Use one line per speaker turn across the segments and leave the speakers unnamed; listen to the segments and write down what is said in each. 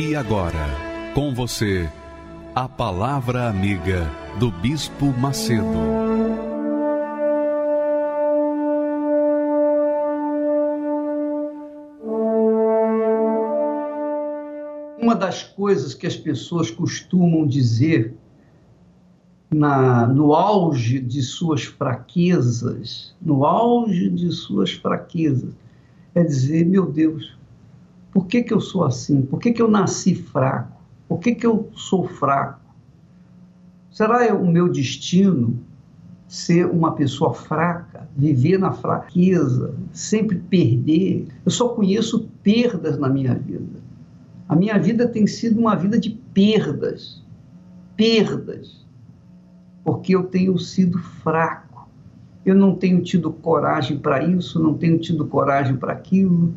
E agora, com você, a Palavra Amiga do Bispo Macedo.
Uma das coisas que as pessoas costumam dizer na, no auge de suas fraquezas, no auge de suas fraquezas, é dizer: meu Deus, por que, que eu sou assim? Por que, que eu nasci fraco? Por que, que eu sou fraco? Será o meu destino ser uma pessoa fraca, viver na fraqueza, sempre perder? Eu só conheço perdas na minha vida. A minha vida tem sido uma vida de perdas. Perdas. Porque eu tenho sido fraco. Eu não tenho tido coragem para isso, não tenho tido coragem para aquilo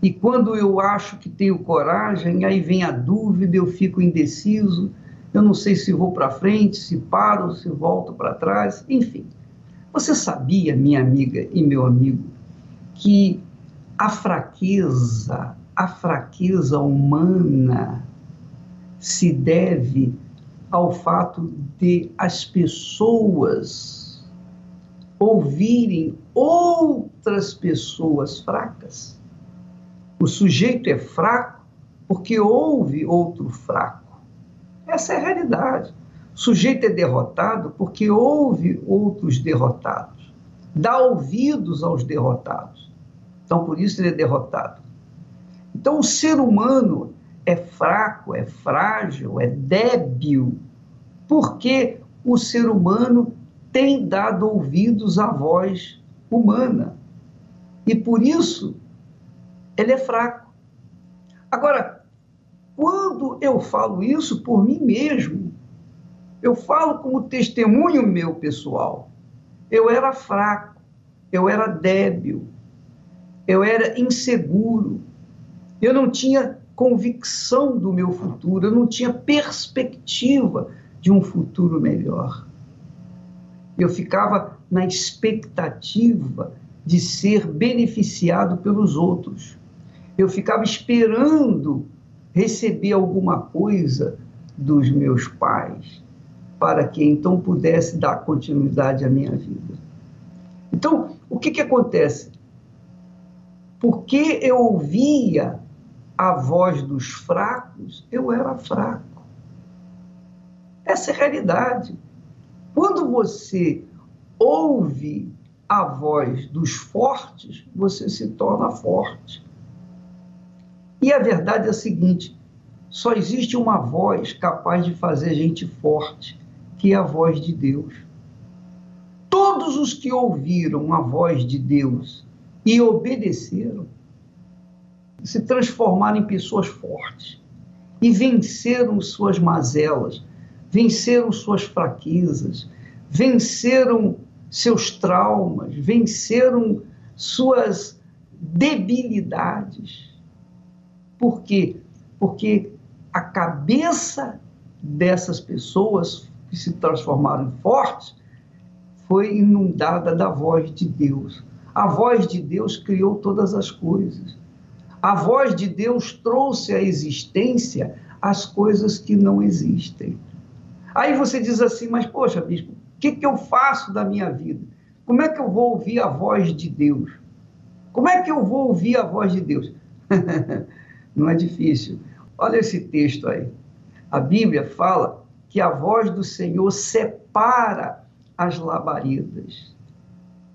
e quando eu acho que tenho coragem, aí vem a dúvida, eu fico indeciso, eu não sei se vou para frente, se paro, se volto para trás, enfim. Você sabia, minha amiga e meu amigo, que a fraqueza, a fraqueza humana se deve ao fato de as pessoas ouvirem outras pessoas fracas? O sujeito é fraco porque houve outro fraco. Essa é a realidade. O sujeito é derrotado porque houve outros derrotados. Dá ouvidos aos derrotados. Então, por isso ele é derrotado. Então, o ser humano é fraco, é frágil, é débil, porque o ser humano tem dado ouvidos à voz humana. E por isso ele é fraco. Agora, quando eu falo isso por mim mesmo, eu falo como testemunho meu pessoal. Eu era fraco, eu era débil, eu era inseguro, eu não tinha convicção do meu futuro, eu não tinha perspectiva de um futuro melhor. Eu ficava na expectativa de ser beneficiado pelos outros eu ficava esperando receber alguma coisa dos meus pais, para que então pudesse dar continuidade à minha vida. Então, o que, que acontece? Porque eu ouvia a voz dos fracos, eu era fraco. Essa é a realidade. Quando você ouve a voz dos fortes, você se torna forte. E a verdade é a seguinte: só existe uma voz capaz de fazer gente forte, que é a voz de Deus. Todos os que ouviram a voz de Deus e obedeceram se transformaram em pessoas fortes e venceram suas mazelas, venceram suas fraquezas, venceram seus traumas, venceram suas debilidades por quê? Porque a cabeça dessas pessoas que se transformaram em fortes foi inundada da voz de Deus. A voz de Deus criou todas as coisas. A voz de Deus trouxe à existência as coisas que não existem. Aí você diz assim, mas poxa, bispo, o que, que eu faço da minha vida? Como é que eu vou ouvir a voz de Deus? Como é que eu vou ouvir a voz de Deus? Não é difícil. Olha esse texto aí. A Bíblia fala que a voz do Senhor separa as labaredas.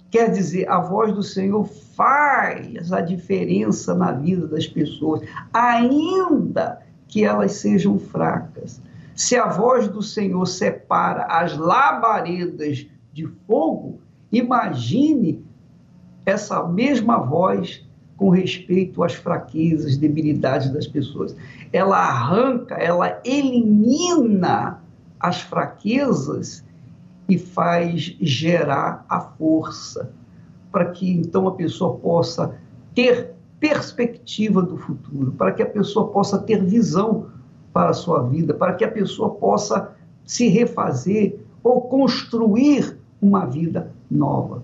Quer dizer, a voz do Senhor faz a diferença na vida das pessoas, ainda que elas sejam fracas. Se a voz do Senhor separa as labaredas de fogo, imagine essa mesma voz com respeito às fraquezas, debilidades das pessoas. Ela arranca, ela elimina as fraquezas e faz gerar a força, para que então a pessoa possa ter perspectiva do futuro, para que a pessoa possa ter visão para a sua vida, para que a pessoa possa se refazer ou construir uma vida nova.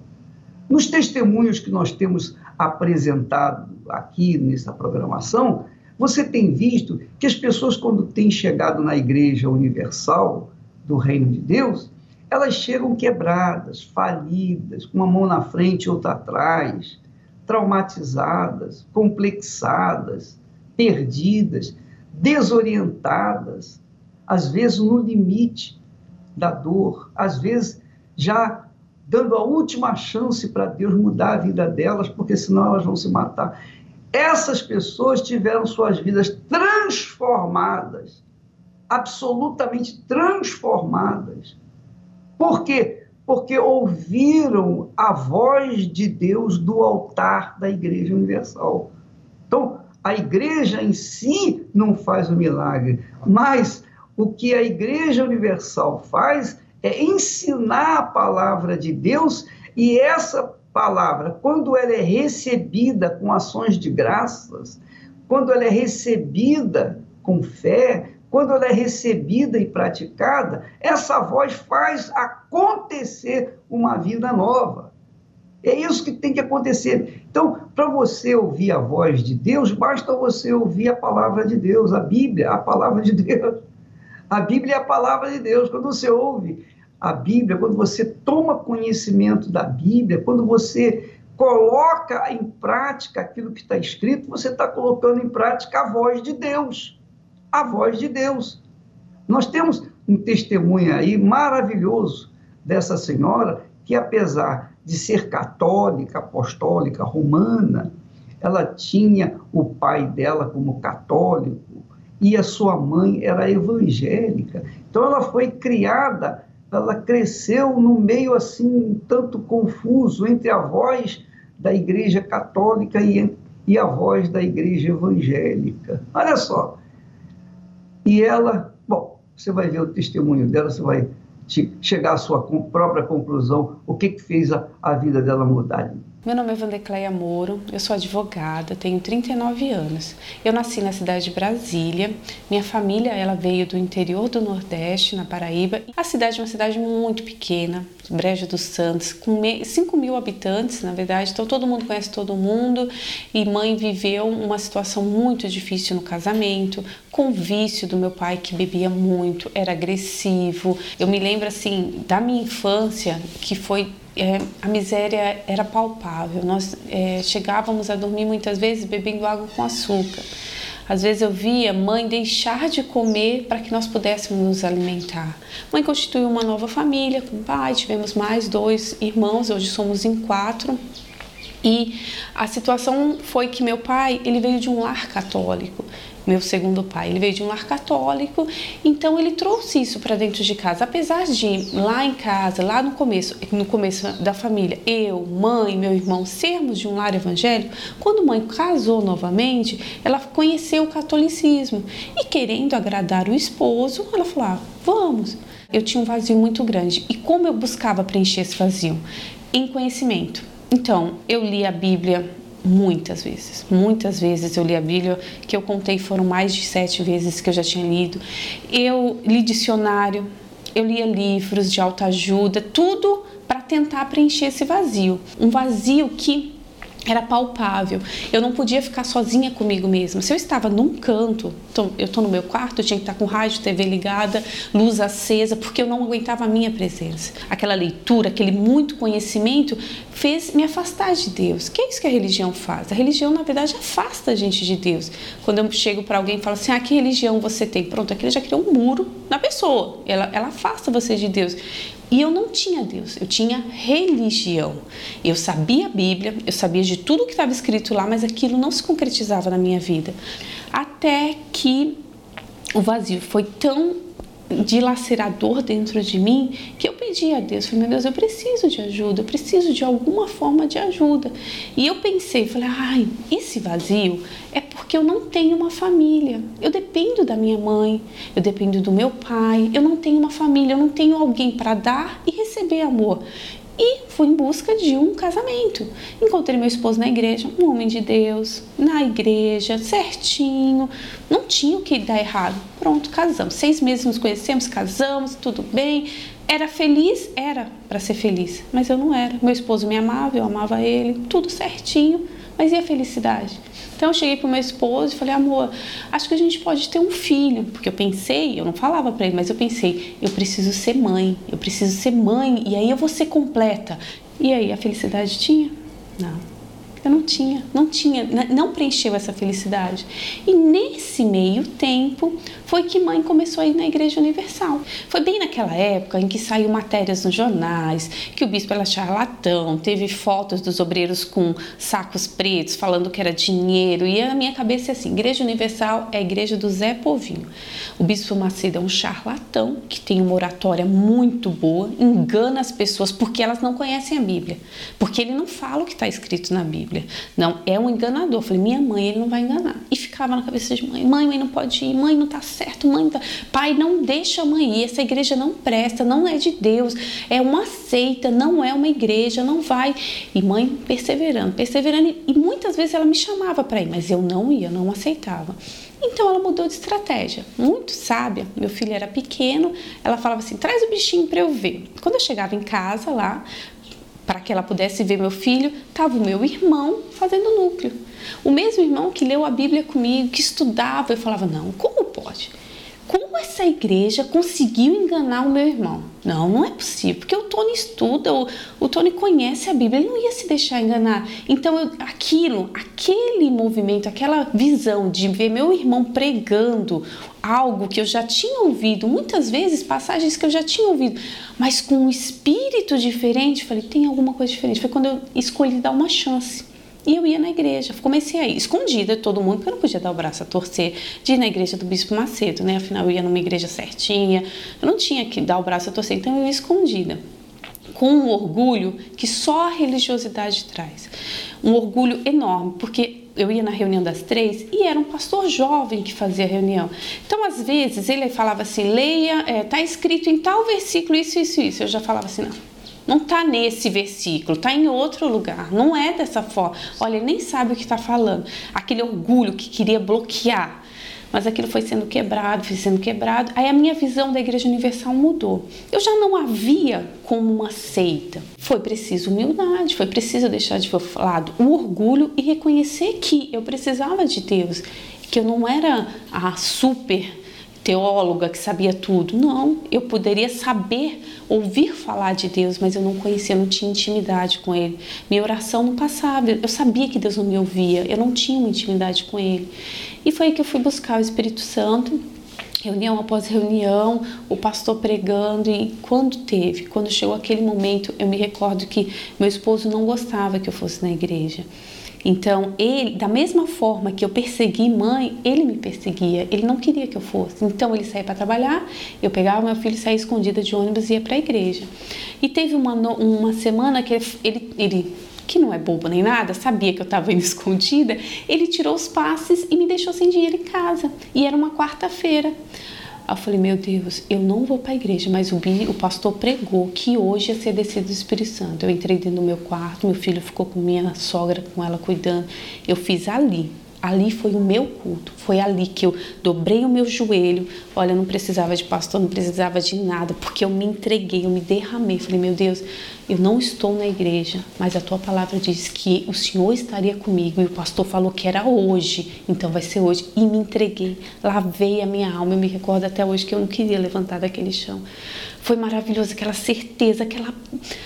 Nos testemunhos que nós temos apresentado aqui nessa programação, você tem visto que as pessoas, quando têm chegado na Igreja Universal do Reino de Deus, elas chegam quebradas, falidas, com uma mão na frente e outra atrás, traumatizadas, complexadas, perdidas, desorientadas, às vezes no limite da dor, às vezes já dando a última chance para Deus mudar a vida delas, porque senão elas vão se matar. Essas pessoas tiveram suas vidas transformadas, absolutamente transformadas. Por quê? Porque ouviram a voz de Deus do altar da Igreja Universal. Então, a igreja em si não faz o milagre, mas o que a Igreja Universal faz é ensinar a palavra de Deus e essa palavra, quando ela é recebida com ações de graças, quando ela é recebida com fé, quando ela é recebida e praticada, essa voz faz acontecer uma vida nova. É isso que tem que acontecer. Então, para você ouvir a voz de Deus, basta você ouvir a palavra de Deus, a Bíblia, a palavra de Deus. A Bíblia é a palavra de Deus. Quando você ouve a Bíblia, quando você toma conhecimento da Bíblia, quando você coloca em prática aquilo que está escrito, você está colocando em prática a voz de Deus. A voz de Deus. Nós temos um testemunho aí maravilhoso dessa senhora que, apesar de ser católica, apostólica, romana, ela tinha o pai dela como católico, e a sua mãe era evangélica. Então ela foi criada, ela cresceu no meio assim um tanto confuso entre a voz da Igreja Católica e, e a voz da Igreja Evangélica. Olha só. E ela, bom, você vai ver o testemunho dela, você vai chegar à sua própria conclusão, o que, que fez a, a vida dela mudar.
Meu nome é Vandecleia Moro, eu sou advogada, tenho 39 anos. Eu nasci na cidade de Brasília. Minha família ela veio do interior do Nordeste, na Paraíba. A cidade é uma cidade muito pequena, Brejo dos Santos, com 5 mil habitantes, na verdade, então todo mundo conhece todo mundo. E mãe viveu uma situação muito difícil no casamento, com vício do meu pai que bebia muito, era agressivo. Eu me lembro assim da minha infância que foi é, a miséria era palpável. Nós é, chegávamos a dormir muitas vezes bebendo água com açúcar. Às vezes eu via mãe deixar de comer para que nós pudéssemos nos alimentar. Mãe constituiu uma nova família com pai, tivemos mais dois irmãos, hoje somos em quatro. E a situação foi que meu pai, ele veio de um lar católico meu segundo pai. Ele veio de um lar católico, então ele trouxe isso para dentro de casa. Apesar de lá em casa, lá no começo, no começo da família, eu, mãe, meu irmão sermos de um lar evangélico, quando mãe casou novamente, ela conheceu o catolicismo e querendo agradar o esposo, ela falou: ah, "Vamos". Eu tinha um vazio muito grande. E como eu buscava preencher esse vazio? Em conhecimento. Então, eu li a Bíblia muitas vezes. Muitas vezes eu li a Bíblia, que eu contei foram mais de sete vezes que eu já tinha lido. Eu li dicionário, eu lia livros de autoajuda, tudo para tentar preencher esse vazio. Um vazio que era palpável. Eu não podia ficar sozinha comigo mesma. Se eu estava num canto, eu estou no meu quarto, eu tinha que estar com rádio, TV ligada, luz acesa, porque eu não aguentava a minha presença. Aquela leitura, aquele muito conhecimento fez me afastar de Deus. Que é isso que a religião faz? A religião, na verdade, afasta a gente de Deus. Quando eu chego para alguém e falo assim, ah, que religião você tem? Pronto, aquilo já criou um muro na pessoa. Ela, ela afasta você de Deus. E eu não tinha Deus, eu tinha religião. Eu sabia a Bíblia, eu sabia de tudo que estava escrito lá, mas aquilo não se concretizava na minha vida. Até que o vazio foi tão dilacerador dentro de mim que eu pedi a Deus, falei, meu Deus, eu preciso de ajuda, eu preciso de alguma forma de ajuda. E eu pensei, falei, ai, esse vazio é porque eu não tenho uma família. Eu dependo da minha mãe, eu dependo do meu pai, eu não tenho uma família, eu não tenho alguém para dar e receber amor e fui em busca de um casamento. Encontrei meu esposo na igreja, um homem de Deus, na igreja, certinho, não tinha o que dar errado. Pronto, casamos. Seis meses nos conhecemos, casamos, tudo bem. Era feliz? Era para ser feliz, mas eu não era. Meu esposo me amava, eu amava ele, tudo certinho, mas e a felicidade? Então eu cheguei pro meu esposo e falei, amor, acho que a gente pode ter um filho, porque eu pensei, eu não falava para ele, mas eu pensei, eu preciso ser mãe, eu preciso ser mãe e aí eu vou ser completa. E aí a felicidade tinha? Não. Eu não tinha, não tinha, não preencheu essa felicidade. E nesse meio tempo foi que mãe começou a ir na Igreja Universal. Foi bem naquela época em que saiu matérias nos jornais, que o bispo era charlatão, teve fotos dos obreiros com sacos pretos falando que era dinheiro. E a minha cabeça é assim: Igreja Universal é a igreja do Zé Povinho. O bispo Macedo é um charlatão que tem uma oratória muito boa, engana as pessoas porque elas não conhecem a Bíblia, porque ele não fala o que está escrito na Bíblia. Não, é um enganador. Eu falei, minha mãe, ele não vai enganar. E ficava na cabeça de mãe, mãe, mãe não pode ir, mãe não tá certo, mãe não tá... Pai, não deixa a mãe ir, essa igreja não presta, não é de Deus, é uma seita, não é uma igreja, não vai. E mãe perseverando, perseverando. E muitas vezes ela me chamava para ir, mas eu não ia, não aceitava. Então ela mudou de estratégia, muito sábia. Meu filho era pequeno, ela falava assim: traz o bichinho para eu ver. Quando eu chegava em casa lá, para que ela pudesse ver meu filho, estava o meu irmão fazendo núcleo. O mesmo irmão que leu a Bíblia comigo, que estudava, eu falava: não, como pode? Como essa igreja conseguiu enganar o meu irmão? Não, não é possível, porque o Tony estuda, o, o Tony conhece a Bíblia, ele não ia se deixar enganar. Então, eu, aquilo, aquele movimento, aquela visão de ver meu irmão pregando algo que eu já tinha ouvido, muitas vezes passagens que eu já tinha ouvido, mas com um espírito diferente, falei, tem alguma coisa diferente. Foi quando eu escolhi dar uma chance. E eu ia na igreja, comecei a ir escondida de todo mundo, porque eu não podia dar o braço a torcer de ir na igreja do Bispo Macedo, né? Afinal, eu ia numa igreja certinha, eu não tinha que dar o braço a torcer, então eu ia escondida. Com um orgulho que só a religiosidade traz. Um orgulho enorme, porque eu ia na reunião das três e era um pastor jovem que fazia a reunião. Então, às vezes, ele falava assim: leia, é, tá escrito em tal versículo isso, isso, isso. Eu já falava assim: não, não está nesse versículo, está em outro lugar. Não é dessa forma. Olha, ele nem sabe o que está falando. Aquele orgulho que queria bloquear. Mas aquilo foi sendo quebrado, foi sendo quebrado. Aí a minha visão da Igreja Universal mudou. Eu já não havia como uma seita. Foi preciso humildade, foi preciso deixar de lado o orgulho e reconhecer que eu precisava de Deus, que eu não era a super teóloga que sabia tudo. Não, eu poderia saber, ouvir falar de Deus, mas eu não conhecia, não tinha intimidade com Ele. Minha oração não passava, eu sabia que Deus não me ouvia, eu não tinha uma intimidade com Ele. E foi aí que eu fui buscar o Espírito Santo, reunião após reunião, o pastor pregando e quando teve, quando chegou aquele momento, eu me recordo que meu esposo não gostava que eu fosse na igreja. Então, ele, da mesma forma que eu persegui mãe, ele me perseguia. Ele não queria que eu fosse. Então, ele saía para trabalhar, eu pegava meu filho, saía escondida de ônibus e ia para a igreja. E teve uma, uma semana que ele, ele, que não é bobo nem nada, sabia que eu estava indo escondida, ele tirou os passes e me deixou sem dinheiro em casa. E era uma quarta-feira. Aí eu falei, meu Deus, eu não vou para a igreja, mas o, o pastor pregou que hoje ia ser descido do Espírito Santo. Eu entrei dentro do meu quarto, meu filho ficou com minha sogra, com ela cuidando. Eu fiz ali, Ali foi o meu culto, foi ali que eu dobrei o meu joelho. Olha, eu não precisava de pastor, não precisava de nada, porque eu me entreguei, eu me derramei. Falei, meu Deus, eu não estou na igreja, mas a tua palavra diz que o Senhor estaria comigo e o pastor falou que era hoje, então vai ser hoje. E me entreguei, lavei a minha alma. Eu me recordo até hoje que eu não queria levantar daquele chão. Foi maravilhoso aquela certeza, aquela,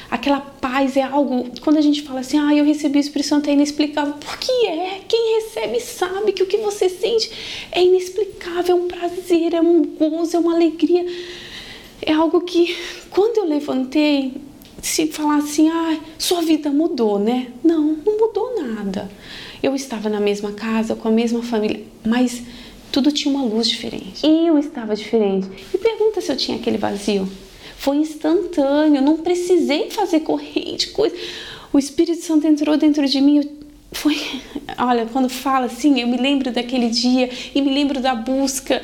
aquela paz. É algo. Quando a gente fala assim, ah, eu recebi o Espírito Santo, é inexplicável. Por que é? Quem recebe sabe que o que você sente é inexplicável, é um prazer, é um gozo, é uma alegria. É algo que, quando eu levantei, se falar assim, ah, sua vida mudou, né? Não, não mudou nada. Eu estava na mesma casa, com a mesma família, mas tudo tinha uma luz diferente. Eu estava diferente. E pergunta se eu tinha aquele vazio. Foi instantâneo, não precisei fazer corrente, coisa. O Espírito Santo entrou dentro de mim. Foi, olha, quando fala assim, eu me lembro daquele dia e me lembro da busca.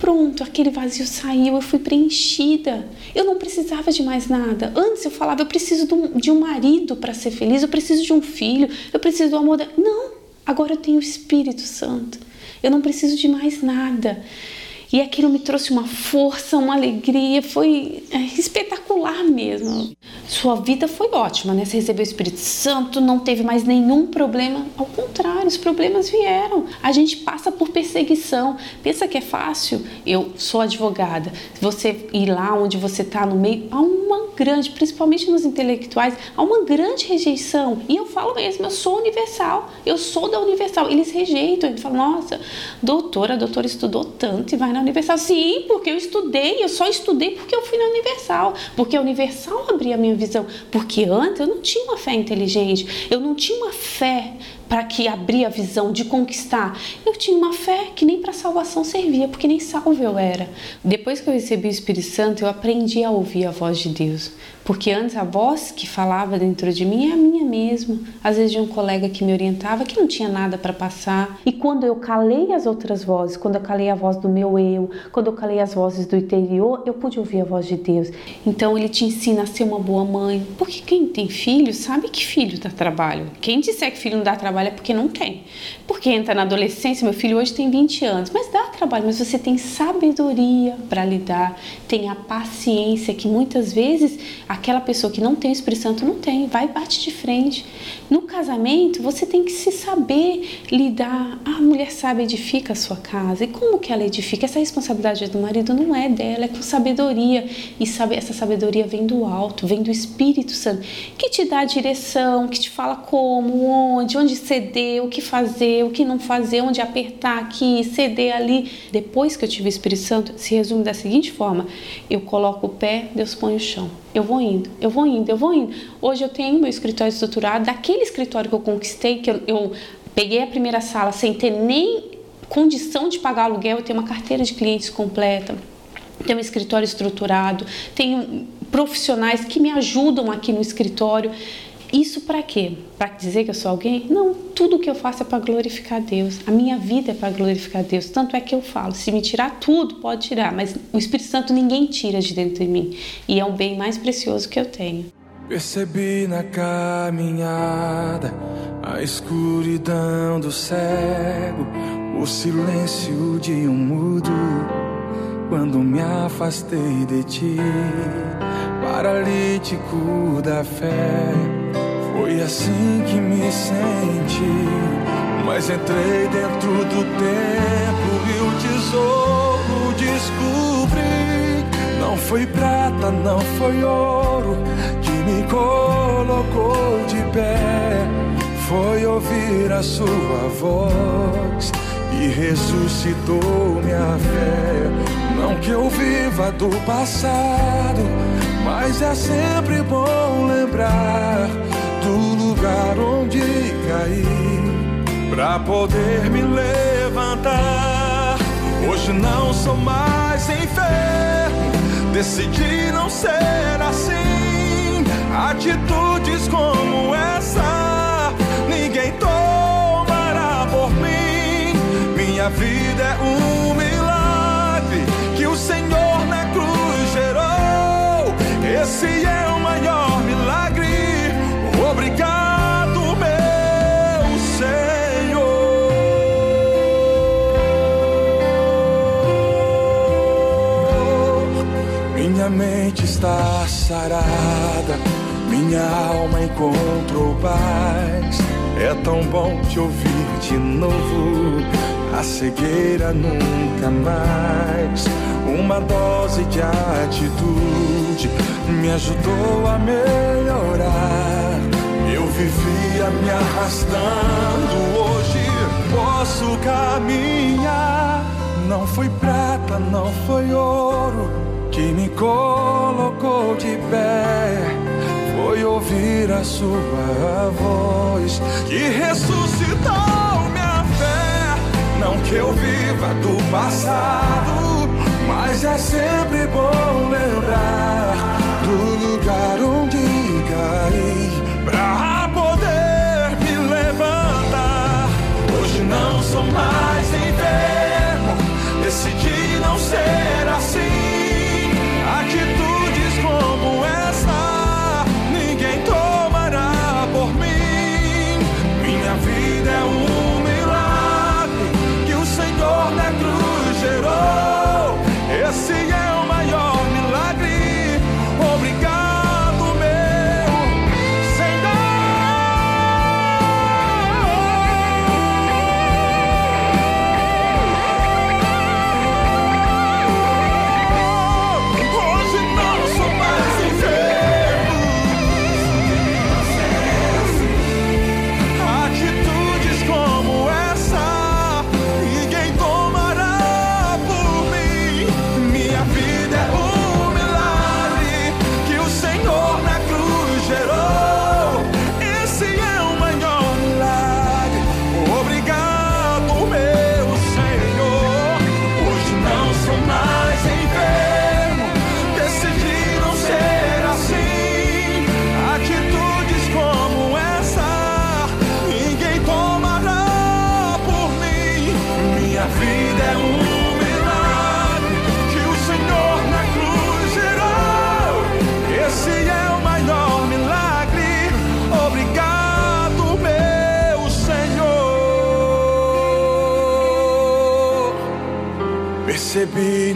Pronto, aquele vazio saiu, eu fui preenchida. Eu não precisava de mais nada. Antes eu falava, eu preciso de um marido para ser feliz, eu preciso de um filho, eu preciso do amor. Da... Não, agora eu tenho o Espírito Santo. Eu não preciso de mais nada. E aquilo me trouxe uma força, uma alegria, foi é, espetacular mesmo. Sua vida foi ótima, né? Você recebeu o Espírito Santo, não teve mais nenhum problema. Ao contrário, os problemas vieram. A gente passa por perseguição. Pensa que é fácil? Eu sou advogada. Você ir lá onde você está no meio, há uma grande, principalmente nos intelectuais, há uma grande rejeição. E eu falo mesmo, eu sou universal, eu sou da universal. Eles rejeitam, eles falam, nossa, doutora, a doutora estudou tanto e vai na na Universal. Sim, porque eu estudei, eu só estudei porque eu fui na Universal, porque a Universal abria a minha visão, porque antes eu não tinha uma fé inteligente, eu não tinha uma fé para que abria a visão de conquistar. Eu tinha uma fé que nem para salvação servia, porque nem salvo eu era. Depois que eu recebi o Espírito Santo, eu aprendi a ouvir a voz de Deus. Porque antes a voz que falava dentro de mim é a minha mesma. Às vezes de um colega que me orientava que não tinha nada para passar. E quando eu calei as outras vozes, quando eu calei a voz do meu eu, quando eu calei as vozes do interior, eu pude ouvir a voz de Deus. Então ele te ensina a ser uma boa mãe. Porque quem tem filho sabe que filho dá trabalho. Quem disser que filho não dá trabalho é porque não tem. Porque entra na adolescência, meu filho hoje tem 20 anos, mas dá trabalho, mas você tem sabedoria para lidar, tem a paciência que muitas vezes aquela pessoa que não tem o Espírito Santo não tem, vai bate de frente. No casamento, você tem que se saber lidar. A mulher sabe edifica a sua casa. E como que ela edifica? Essa responsabilidade do marido não é dela, é com sabedoria. E sabe, essa sabedoria vem do alto, vem do Espírito Santo, que te dá a direção, que te fala como, onde, onde ceder, o que fazer, o que não fazer, onde apertar aqui, ceder ali. Depois que eu tive o Espírito Santo, se resume da seguinte forma: eu coloco o pé, Deus põe o chão. Eu vou indo, eu vou indo, eu vou indo. Hoje eu tenho meu escritório estruturado, daquele escritório que eu conquistei, que eu, eu peguei a primeira sala sem ter nem condição de pagar aluguel, eu tenho uma carteira de clientes completa, tenho um escritório estruturado, tenho profissionais que me ajudam aqui no escritório. Isso para quê? Para dizer que eu sou alguém? Não, tudo que eu faço é para glorificar Deus. A minha vida é para glorificar Deus. Tanto é que eu falo, se me tirar tudo, pode tirar, mas o Espírito Santo ninguém tira de dentro de mim. E é o bem mais precioso que eu tenho.
Percebi na caminhada a escuridão do cego, o silêncio de um mudo. Quando me afastei de ti, paralítico da fé foi assim que me senti. Mas entrei dentro do templo e o tesouro descobri. Não foi prata, não foi ouro me colocou de pé. Foi ouvir a sua voz e ressuscitou minha fé. Não que eu viva do passado, mas é sempre bom lembrar do lugar onde caí, pra poder me levantar. Hoje não sou mais enfermo, decidi não ser assim. Atitudes como essa, ninguém tomará por mim. Minha vida é um milagre que o Senhor na cruz gerou. Esse é o maior milagre Obrigado, meu Senhor. Minha mente está sarada, minha alma encontrou paz. É tão bom te ouvir de novo. A cegueira nunca mais. Uma dose de atitude me ajudou a melhorar vivia me arrastando, hoje posso caminhar. Não foi prata, não foi ouro que me colocou de pé. Foi ouvir a sua voz que ressuscitou minha fé. Não que eu viva do passado mas é sempre bom lembrar do lugar onde caí pra poder me levantar. Hoje não sou mais enfermo, decidi não ser assim.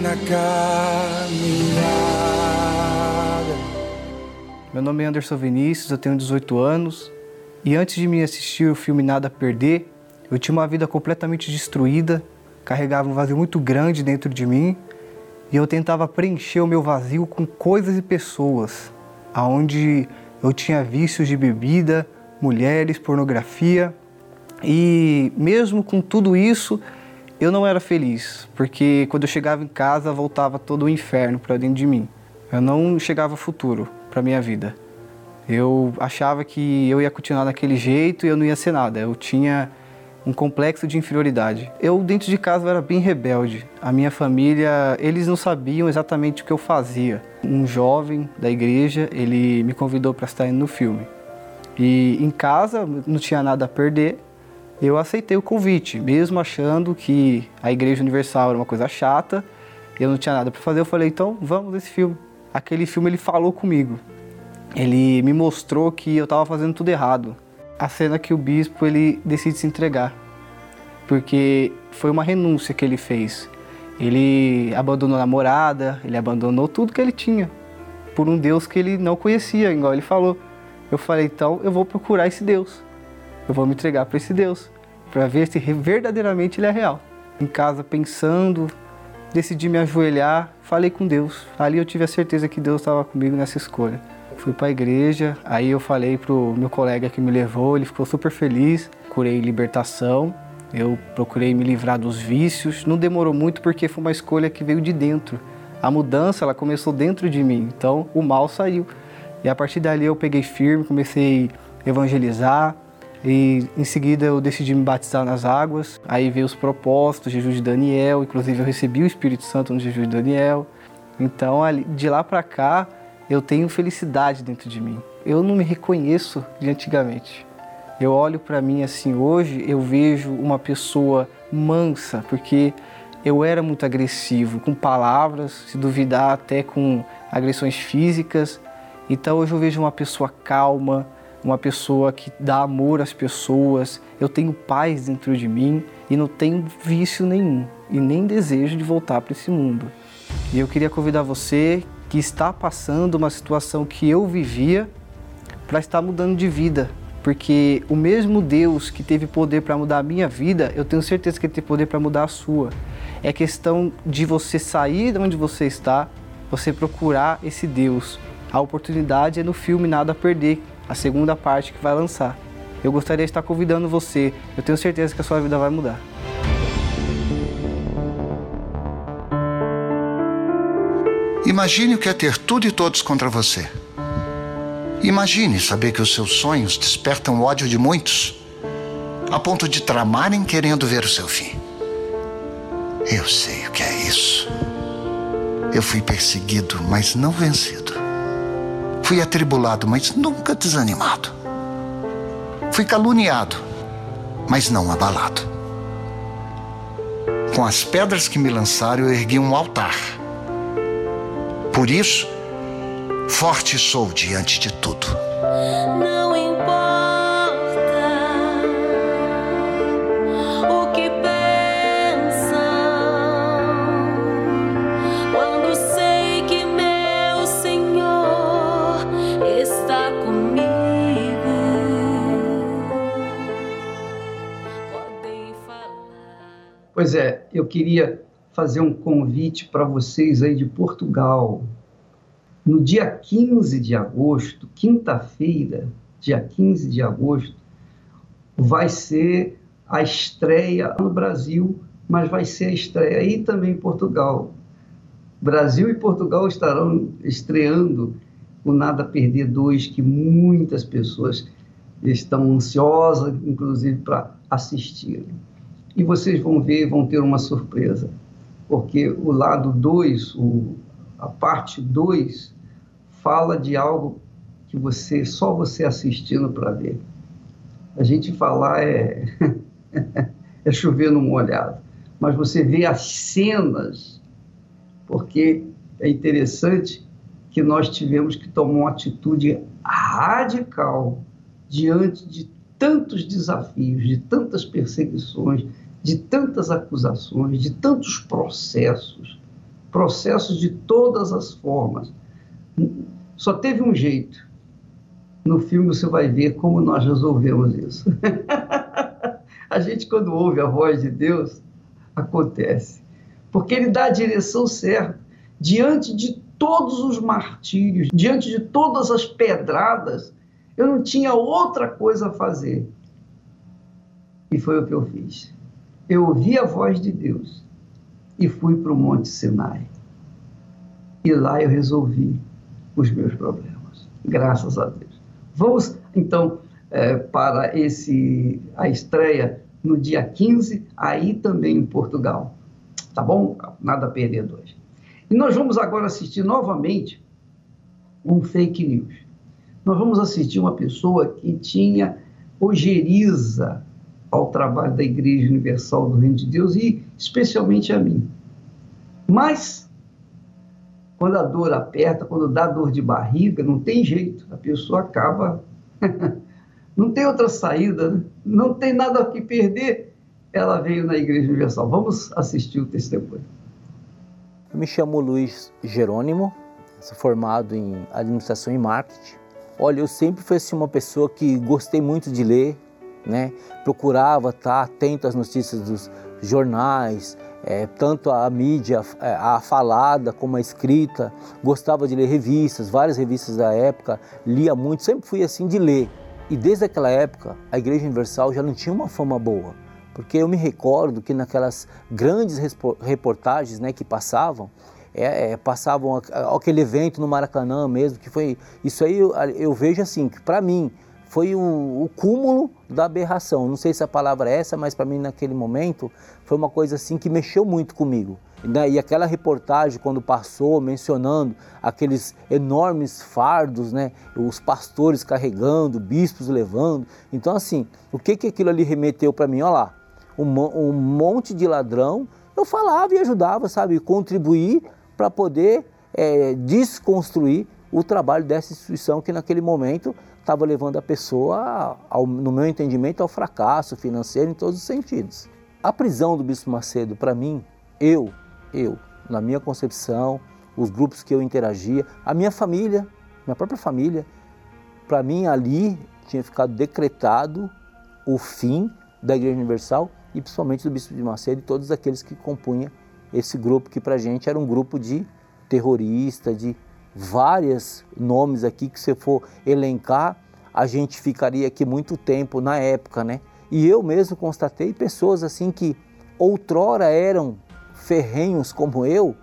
Na caminhada.
Meu nome é Anderson Vinícius, eu tenho 18 anos e antes de me assistir o filme Nada a Perder, eu tinha uma vida completamente destruída, carregava um vazio muito grande dentro de mim e eu tentava preencher o meu vazio com coisas e pessoas, aonde eu tinha vícios de bebida, mulheres, pornografia e mesmo com tudo isso eu não era feliz, porque quando eu chegava em casa voltava todo o inferno para dentro de mim. Eu não chegava futuro para minha vida. Eu achava que eu ia continuar daquele jeito e eu não ia ser nada. Eu tinha um complexo de inferioridade. Eu dentro de casa era bem rebelde. A minha família, eles não sabiam exatamente o que eu fazia. Um jovem da igreja, ele me convidou para estar no filme. E em casa não tinha nada a perder. Eu aceitei o convite, mesmo achando que a Igreja Universal era uma coisa chata, eu não tinha nada para fazer. Eu falei, então vamos nesse filme. Aquele filme ele falou comigo. Ele me mostrou que eu estava fazendo tudo errado. A cena que o bispo ele decide se entregar, porque foi uma renúncia que ele fez. Ele abandonou a namorada, ele abandonou tudo que ele tinha por um Deus que ele não conhecia, igual ele falou. Eu falei, então eu vou procurar esse Deus. Eu vou me entregar para esse Deus, para ver se verdadeiramente ele é real. Em casa pensando, decidi me ajoelhar, falei com Deus. Ali eu tive a certeza que Deus estava comigo nessa escolha. Fui para a igreja, aí eu falei pro meu colega que me levou, ele ficou super feliz. Curei libertação, eu procurei me livrar dos vícios. Não demorou muito porque foi uma escolha que veio de dentro. A mudança ela começou dentro de mim, então o mal saiu. E a partir dali eu peguei firme, comecei a evangelizar, e em seguida eu decidi me batizar nas águas. Aí veio os propósitos, jejum de Daniel, inclusive eu recebi o Espírito Santo no jejum de Daniel. Então de lá para cá eu tenho felicidade dentro de mim. Eu não me reconheço de antigamente. Eu olho para mim assim hoje, eu vejo uma pessoa mansa, porque eu era muito agressivo com palavras, se duvidar até com agressões físicas. Então hoje eu vejo uma pessoa calma, uma pessoa que dá amor às pessoas, eu tenho paz dentro de mim e não tenho vício nenhum e nem desejo de voltar para esse mundo. E eu queria convidar você que está passando uma situação que eu vivia para estar mudando de vida, porque o mesmo Deus que teve poder para mudar a minha vida, eu tenho certeza que ele tem poder para mudar a sua. É questão de você sair de onde você está, você procurar esse Deus. A oportunidade é no filme Nada a Perder, a segunda parte que vai lançar. Eu gostaria de estar convidando você. Eu tenho certeza que a sua vida vai mudar.
Imagine o que é ter tudo e todos contra você. Imagine saber que os seus sonhos despertam ódio de muitos, a ponto de tramarem querendo ver o seu fim. Eu sei o que é isso. Eu fui perseguido, mas não vencido. Fui atribulado, mas nunca desanimado. Fui caluniado, mas não abalado. Com as pedras que me lançaram, eu ergui um altar. Por isso, forte sou diante de tudo.
Não
Pois é, eu queria fazer um convite para vocês aí de Portugal. No dia 15 de agosto, quinta-feira, dia 15 de agosto, vai ser a estreia no Brasil, mas vai ser a estreia aí também em Portugal. Brasil e Portugal estarão estreando o Nada Perder 2, que muitas pessoas estão ansiosas, inclusive, para assistir. E vocês vão ver, vão ter uma surpresa, porque o lado 2, a parte 2, fala de algo que você só você assistindo para ver. A gente falar é, é chover no molhado, mas você vê as cenas, porque é interessante que nós tivemos que tomar uma atitude radical diante de tantos desafios, de tantas perseguições, de tantas acusações, de tantos processos, processos de todas as formas. Só teve um jeito. No filme você vai ver como nós resolvemos isso. a gente, quando ouve a voz de Deus, acontece. Porque Ele dá a direção certa. Diante de todos os martírios, diante de todas as pedradas, eu não tinha outra coisa a fazer. E foi o que eu fiz. Eu ouvi a voz de Deus e fui para o Monte Sinai. E lá eu resolvi os meus problemas. Graças a Deus. Vamos, então, é, para esse a estreia no dia 15, aí também em Portugal. Tá bom? Nada a perder dois. E nós vamos agora assistir novamente um fake news. Nós vamos assistir uma pessoa que tinha ojeriza ao trabalho da Igreja Universal do Reino de Deus e especialmente a mim. Mas quando a dor aperta, quando dá dor de barriga, não tem jeito, a pessoa acaba. não tem outra saída, né? não tem nada a que perder. Ela veio na Igreja Universal. Vamos assistir o testemunho.
Eu me chamo Luiz Jerônimo, sou formado em administração e marketing. Olha, eu sempre fui assim, uma pessoa que gostei muito de ler, né? procurava estar atento às notícias dos jornais, é, tanto a mídia, é, a falada como a escrita, gostava de ler revistas, várias revistas da época, lia muito, sempre fui assim de ler. E desde aquela época, a Igreja Universal já não tinha uma fama boa, porque eu me recordo que naquelas grandes reportagens né, que passavam, é, é, passavam aquele evento no Maracanã mesmo, que foi. Isso aí eu, eu vejo assim, que para mim foi o, o, cúmulo da aberração. Não sei se a palavra é essa, mas para mim naquele momento foi uma coisa assim que mexeu muito comigo. E aquela reportagem, quando passou, mencionando aqueles enormes fardos, né? os pastores carregando, bispos levando. Então, assim, o que, que aquilo ali remeteu para mim? Olha lá, um, um monte de ladrão. Eu falava e ajudava, sabe, contribuir para poder é, desconstruir o trabalho dessa instituição que naquele momento estava levando a pessoa, ao, no meu entendimento, ao fracasso financeiro em todos os sentidos. A prisão do Bispo Macedo, para mim, eu, eu, na minha concepção, os grupos que eu interagia, a minha família, minha própria família, para mim ali tinha ficado decretado o fim da Igreja Universal e principalmente do Bispo de Macedo e todos aqueles que compunham esse grupo que para a gente era um grupo de terrorista, de vários nomes aqui que se for elencar, a gente ficaria aqui muito tempo na época, né? E eu mesmo constatei pessoas assim que outrora eram ferrenhos como eu,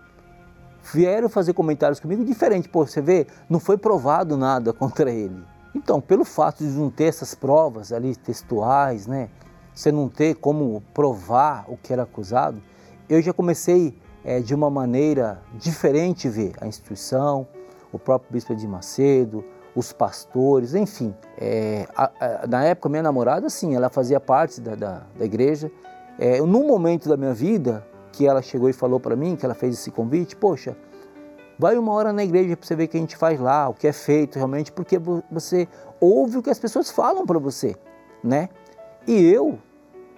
vieram fazer comentários comigo diferente. Pô, você vê, não foi provado nada contra ele. Então, pelo fato de não ter essas provas ali textuais, né? Você não ter como provar o que era acusado, eu já comecei é, de uma maneira diferente ver a instituição, o próprio bispo de Macedo, os pastores, enfim. É, a, a, na época, minha namorada, sim, ela fazia parte da, da, da igreja. É, num momento da minha vida, que ela chegou e falou para mim, que ela fez esse convite, poxa, vai uma hora na igreja para você ver o que a gente faz lá, o que é feito realmente, porque você ouve o que as pessoas falam para você, né? E eu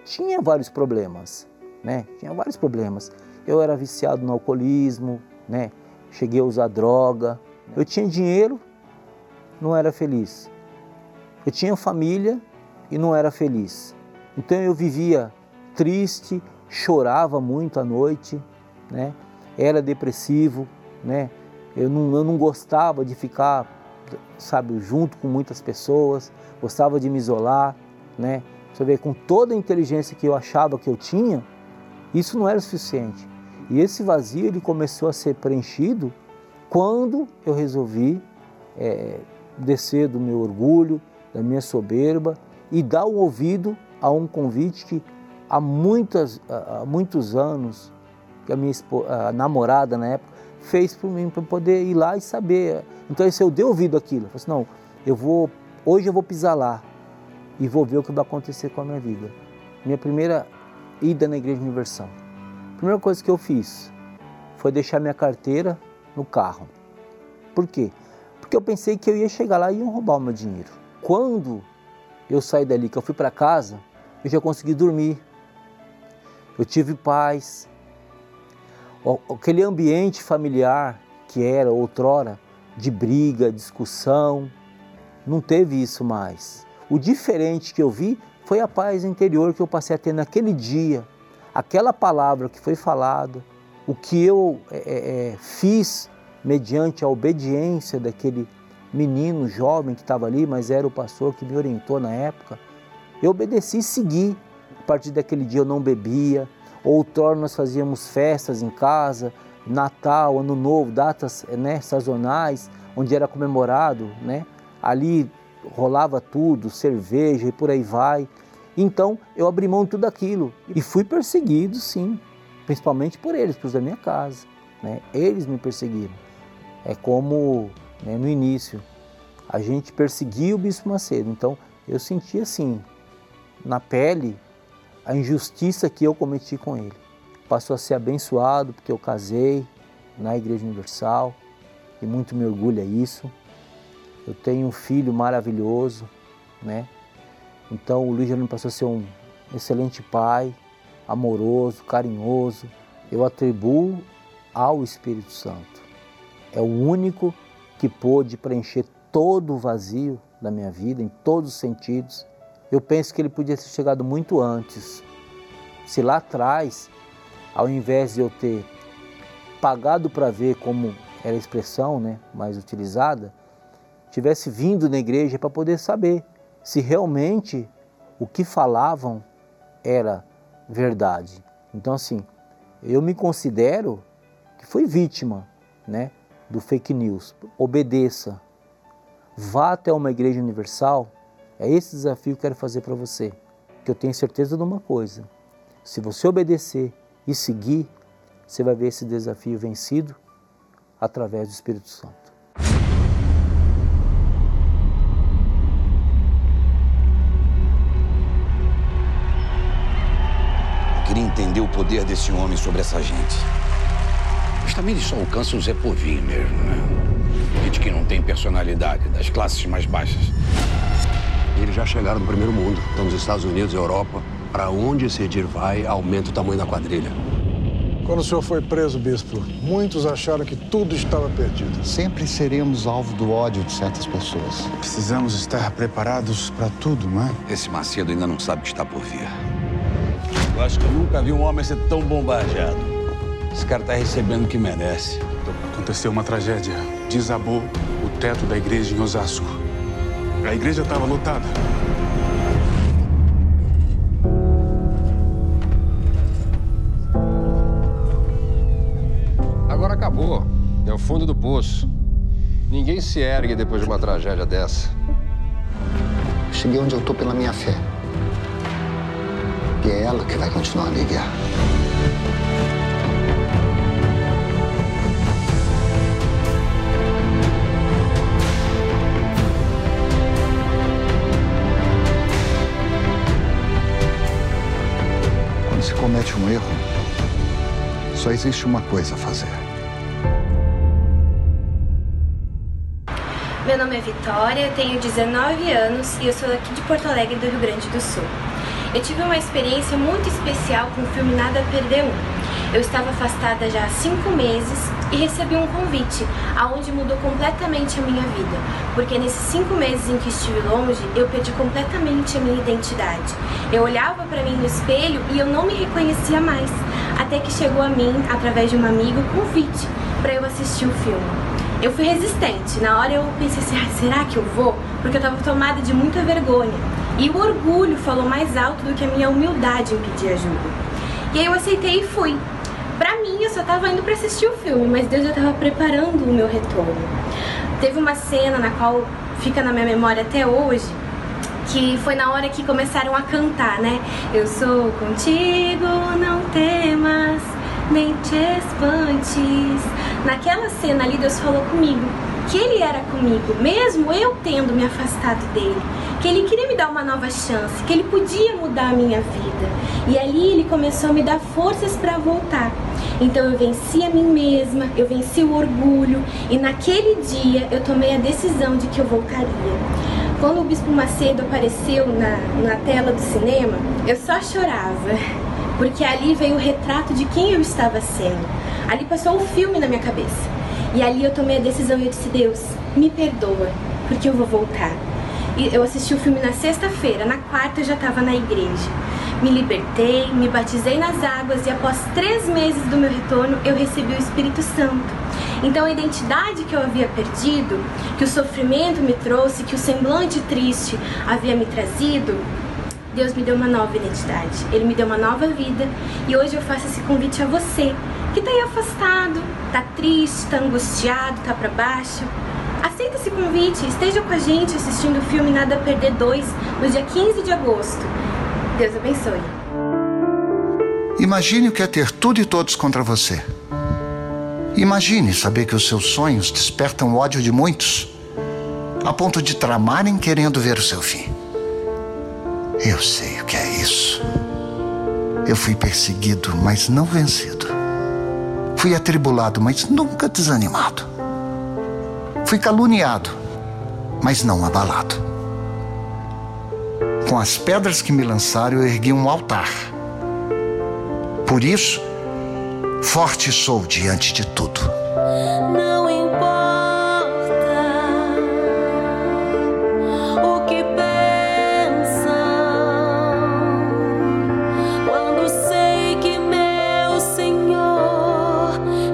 tinha vários problemas, né? Tinha vários problemas. Eu era viciado no alcoolismo, né? Cheguei a usar droga. Eu tinha dinheiro, não era feliz. Eu tinha família e não era feliz. Então eu vivia triste, chorava muito à noite, né? Era depressivo, né? Eu não, eu não gostava de ficar, sabe, junto com muitas pessoas, gostava de me isolar, né? Você vê, com toda a inteligência que eu achava que eu tinha, isso não era suficiente. E esse vazio ele começou a ser preenchido quando eu resolvi é, descer do meu orgulho, da minha soberba e dar o ouvido a um convite que há, muitas, há muitos anos, que a minha a namorada na época fez para mim, para poder ir lá e saber. Então, se eu dei ouvido àquilo, eu falei assim, não, eu vou, hoje eu vou pisar lá e vou ver o que vai acontecer com a minha vida. Minha primeira ida na Igreja Universal. A primeira coisa que eu fiz foi deixar minha carteira no carro. Por quê? Porque eu pensei que eu ia chegar lá e iam roubar o meu dinheiro. Quando eu saí dali, que eu fui para casa, eu já consegui dormir. Eu tive paz. Aquele ambiente familiar que era outrora de briga, discussão, não teve isso mais. O diferente que eu vi foi a paz interior que eu passei a ter naquele dia, aquela palavra que foi falada, o que eu é, é, fiz mediante a obediência daquele menino jovem que estava ali, mas era o pastor que me orientou na época. Eu obedeci e segui. A partir daquele dia eu não bebia. Outrora nós fazíamos festas em casa, Natal, Ano Novo, datas né, sazonais, onde era comemorado, né? Ali rolava tudo, cerveja e por aí vai. Então eu abri mão de tudo aquilo e fui perseguido, sim, principalmente por eles, por os da minha casa. Né? Eles me perseguiram. É como né, no início a gente perseguia o Bispo Macedo. Então eu senti assim, na pele, a injustiça que eu cometi com ele. Passou a ser abençoado porque eu casei na Igreja Universal e muito me orgulha isso. Eu tenho um filho maravilhoso, né? Então o Luiz Jerônimo passou a ser um excelente pai, amoroso, carinhoso. Eu atribuo ao Espírito Santo. É o único que pôde preencher todo o vazio da minha vida, em todos os sentidos. Eu penso que ele podia ter chegado muito antes. Se lá atrás, ao invés de eu ter pagado para ver como era a expressão né, mais utilizada, tivesse vindo na igreja para poder saber se realmente o que falavam era verdade. Então, assim, eu me considero que fui vítima né, do fake news. Obedeça. Vá até uma igreja universal. É esse desafio que eu quero fazer para você. Que eu tenho certeza de uma coisa: se você obedecer e seguir, você vai ver esse desafio vencido através do Espírito Santo.
Entender o poder desse homem sobre essa gente. Mas também ele só alcança o Zé Povinho mesmo, né? Gente que não tem personalidade, das classes mais baixas.
Eles já chegaram no primeiro mundo. Estão nos Estados Unidos, Europa. Para onde esse Edir vai, aumenta o tamanho da quadrilha.
Quando o senhor foi preso, bispo, muitos acharam que tudo estava perdido.
Sempre seremos alvo do ódio de certas pessoas.
Precisamos estar preparados para tudo, não é?
Esse Macedo ainda não sabe o que está por vir.
Eu acho que eu nunca vi um homem ser tão bombardeado. Esse cara tá recebendo o que merece.
Aconteceu uma tragédia. Desabou o teto da igreja em Osasco. A igreja estava lotada.
Agora acabou. É o fundo do poço. Ninguém se ergue depois de uma tragédia dessa.
Cheguei onde eu tô pela minha fé. E é ela que vai continuar a ligar. Quando se comete um erro, só existe uma coisa a fazer.
Meu nome é Vitória, tenho 19 anos e eu sou aqui de Porto Alegre, do Rio Grande do Sul. Eu tive uma experiência muito especial com o filme Nada a Perder Um. Eu estava afastada já há cinco meses e recebi um convite, aonde mudou completamente a minha vida. Porque nesses cinco meses em que estive longe, eu perdi completamente a minha identidade. Eu olhava para mim no espelho e eu não me reconhecia mais. Até que chegou a mim, através de um amigo, o convite para eu assistir o filme. Eu fui resistente. Na hora eu pensei assim, ah, será que eu vou? Porque eu estava tomada de muita vergonha. E o orgulho falou mais alto do que a minha humildade em pedir ajuda. E aí eu aceitei e fui. Pra mim, eu só tava indo pra assistir o filme, mas Deus já tava preparando o meu retorno. Teve uma cena na qual fica na minha memória até hoje, que foi na hora que começaram a cantar, né? Eu sou contigo, não temas, nem te espantes. Naquela cena ali, Deus falou comigo que Ele era comigo, mesmo eu tendo me afastado dele, que Ele queria me dar uma nova chance, que Ele podia mudar a minha vida. E ali Ele começou a me dar forças para voltar. Então eu venci a mim mesma, eu venci o orgulho e naquele dia eu tomei a decisão de que eu voltaria. Quando o Bispo Macedo apareceu na, na tela do cinema, eu só chorava, porque ali veio o retrato de quem eu estava sendo. Ali passou um filme na minha cabeça. E ali eu tomei a decisão e eu disse: Deus, me perdoa, porque eu vou voltar. E eu assisti o filme na sexta-feira, na quarta eu já estava na igreja. Me libertei, me batizei nas águas e após três meses do meu retorno eu recebi o Espírito Santo. Então a identidade que eu havia perdido, que o sofrimento me trouxe, que o semblante triste havia me trazido, Deus me deu uma nova identidade. Ele me deu uma nova vida e hoje eu faço esse convite a você que está aí afastado, está triste, está angustiado, está para baixo. Aceita esse convite, esteja com a gente assistindo o filme Nada a Perder 2 no dia 15 de agosto. Deus abençoe.
Imagine o que é ter tudo e todos contra você. Imagine saber que os seus sonhos despertam ódio de muitos, a ponto de tramarem querendo ver o seu fim. Eu sei o que é isso. Eu fui perseguido, mas não vencido. Fui atribulado, mas nunca desanimado. Fui caluniado, mas não abalado. Com as pedras que me lançaram, eu ergui um altar. Por isso, forte sou diante de tudo.
Não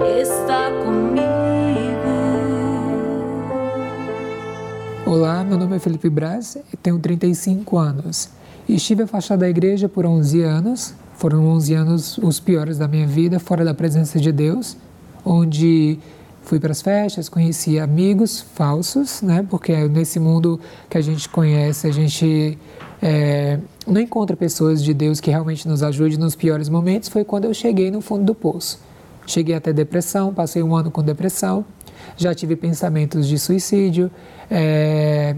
está comigo.
Olá, meu nome é Felipe Braz e tenho 35 anos. Estive afastado da igreja por 11 anos. Foram 11 anos os piores da minha vida, fora da presença de Deus, onde fui para as festas, conheci amigos falsos, né? Porque nesse mundo que a gente conhece, a gente é, não encontra pessoas de Deus que realmente nos ajudem nos piores momentos. Foi quando eu cheguei no fundo do poço. Cheguei até depressão, passei um ano com depressão, já tive pensamentos de suicídio, é,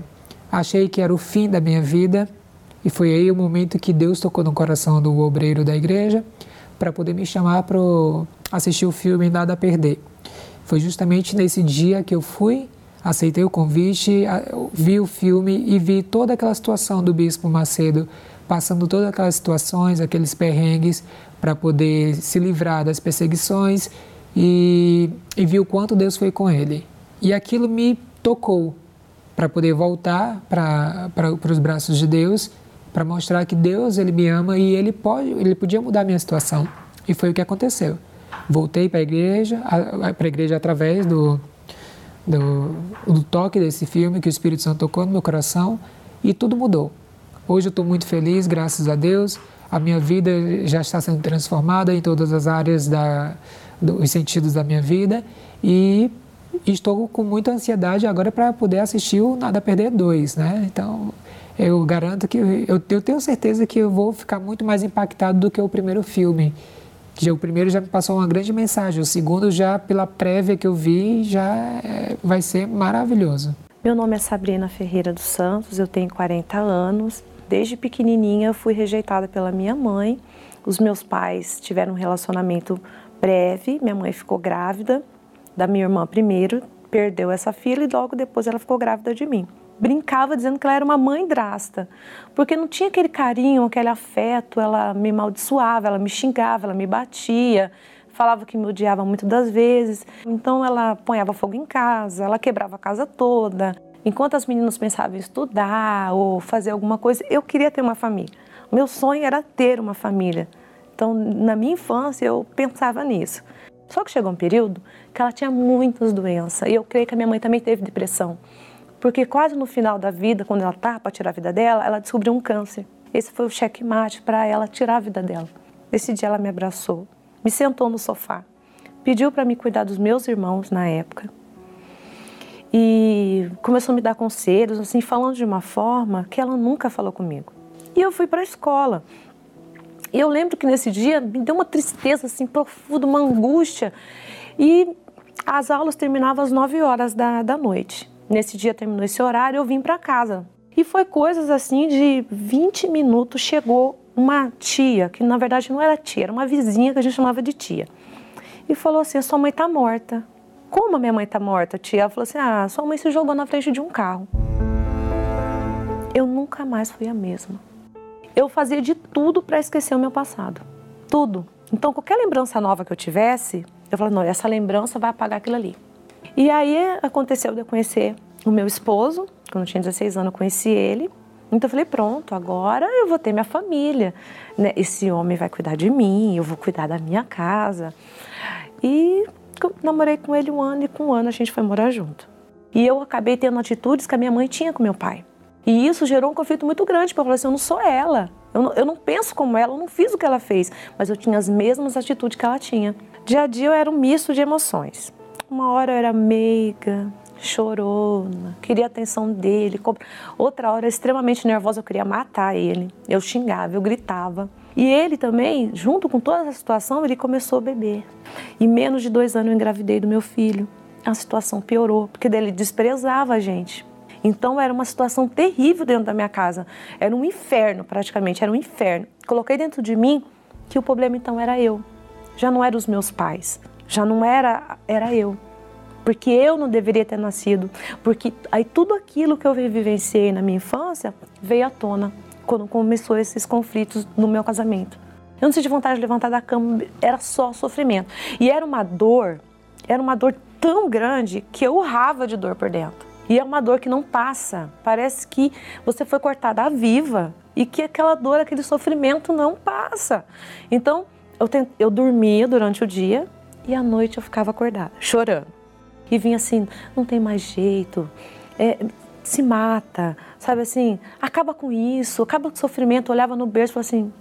achei que era o fim da minha vida e foi aí o momento que Deus tocou no coração do obreiro da igreja para poder me chamar para assistir o filme Nada a Perder. Foi justamente nesse dia que eu fui, aceitei o convite, vi o filme e vi toda aquela situação do Bispo Macedo, passando todas aquelas situações, aqueles perrengues, para poder se livrar das perseguições e, e vi o quanto Deus foi com ele. E aquilo me tocou para poder voltar para os braços de Deus, para mostrar que Deus ele me ama e ele pode, ele podia mudar a minha situação. E foi o que aconteceu. Voltei para a igreja, para a igreja através do, do, do toque desse filme que o Espírito Santo tocou no meu coração e tudo mudou. Hoje eu estou muito feliz, graças a Deus. A minha vida já está sendo transformada em todas as áreas da, dos sentidos da minha vida e estou com muita ansiedade agora para poder assistir o Nada Perder 2, né? Então, eu garanto que eu, eu tenho certeza que eu vou ficar muito mais impactado do que o primeiro filme. Que o primeiro já me passou uma grande mensagem, o segundo já pela prévia que eu vi já é, vai ser maravilhoso.
Meu nome é Sabrina Ferreira dos Santos, eu tenho 40 anos, Desde pequenininha fui rejeitada pela minha mãe. Os meus pais tiveram um relacionamento breve. Minha mãe ficou grávida da minha irmã primeiro, perdeu essa filha e logo depois ela ficou grávida de mim. Brincava dizendo que ela era uma mãe drasta, porque não tinha aquele carinho, aquele afeto, ela me amaldiçoava, ela me xingava, ela me batia, falava que me odiava muitas das vezes. Então ela ponhava fogo em casa, ela quebrava a casa toda. Enquanto as meninas pensavam em estudar ou fazer alguma coisa, eu queria ter uma família. Meu sonho era ter uma família. Então, na minha infância, eu pensava nisso. Só que chegou um período que ela tinha muitas doenças e eu creio que a minha mãe também teve depressão. Porque quase no final da vida, quando ela estava para tirar a vida dela, ela descobriu um câncer. Esse foi o checkmate para ela tirar a vida dela. Esse dia ela me abraçou, me sentou no sofá, pediu para me cuidar dos meus irmãos na época e começou a me dar conselhos, assim, falando de uma forma que ela nunca falou comigo. E eu fui para a escola. E eu lembro que nesse dia me deu uma tristeza assim profunda, uma angústia. E as aulas terminavam às 9 horas da, da noite. Nesse dia terminou esse horário, eu vim para casa. E foi coisas assim de 20 minutos chegou uma tia, que na verdade não era tia, era uma vizinha que a gente chamava de tia. E falou assim: "A sua mãe está morta". Como a minha mãe está morta, tia? Ela falou assim: "Ah, sua mãe se jogou na frente de um carro". Eu nunca mais fui a mesma. Eu fazia de tudo para esquecer o meu passado. Tudo. Então, qualquer lembrança nova que eu tivesse, eu falava, não, essa lembrança vai apagar aquilo ali. E aí aconteceu de eu conhecer o meu esposo, quando eu tinha 16 anos eu conheci ele. Então eu falei, pronto, agora eu vou ter minha família. Né? Esse homem vai cuidar de mim, eu vou cuidar da minha casa. E namorei com ele um ano e com um ano a gente foi morar junto. E eu acabei tendo atitudes que a minha mãe tinha com meu pai. E isso gerou um conflito muito grande, porque eu falei assim, eu não sou ela. Eu não, eu não penso como ela, eu não fiz o que ela fez. Mas eu tinha as mesmas atitudes que ela tinha. Dia a dia eu era um misto de emoções. Uma hora eu era meiga, chorona, queria a atenção dele. Outra hora, extremamente nervosa, eu queria matar ele. Eu xingava, eu gritava. E ele também, junto com toda essa situação, ele começou a beber. Em menos de dois anos eu engravidei do meu filho. A situação piorou, porque ele desprezava a gente. Então era uma situação terrível dentro da minha casa. Era um inferno, praticamente, era um inferno. Coloquei dentro de mim que o problema então era eu. Já não eram os meus pais, já não era era eu. Porque eu não deveria ter nascido, porque aí tudo aquilo que eu vivenciei na minha infância veio à tona quando começou esses conflitos no meu casamento. Eu não senti vontade de levantar da cama, era só sofrimento. E era uma dor, era uma dor tão grande que eu urrava de dor por dentro. E é uma dor que não passa. Parece que você foi cortada viva e que aquela dor, aquele sofrimento não passa. Então, eu, tent... eu dormia durante o dia e à noite eu ficava acordada, chorando. E vinha assim: não tem mais jeito, é, se mata, sabe assim, acaba com isso, acaba com o sofrimento. Eu olhava no berço e falava assim: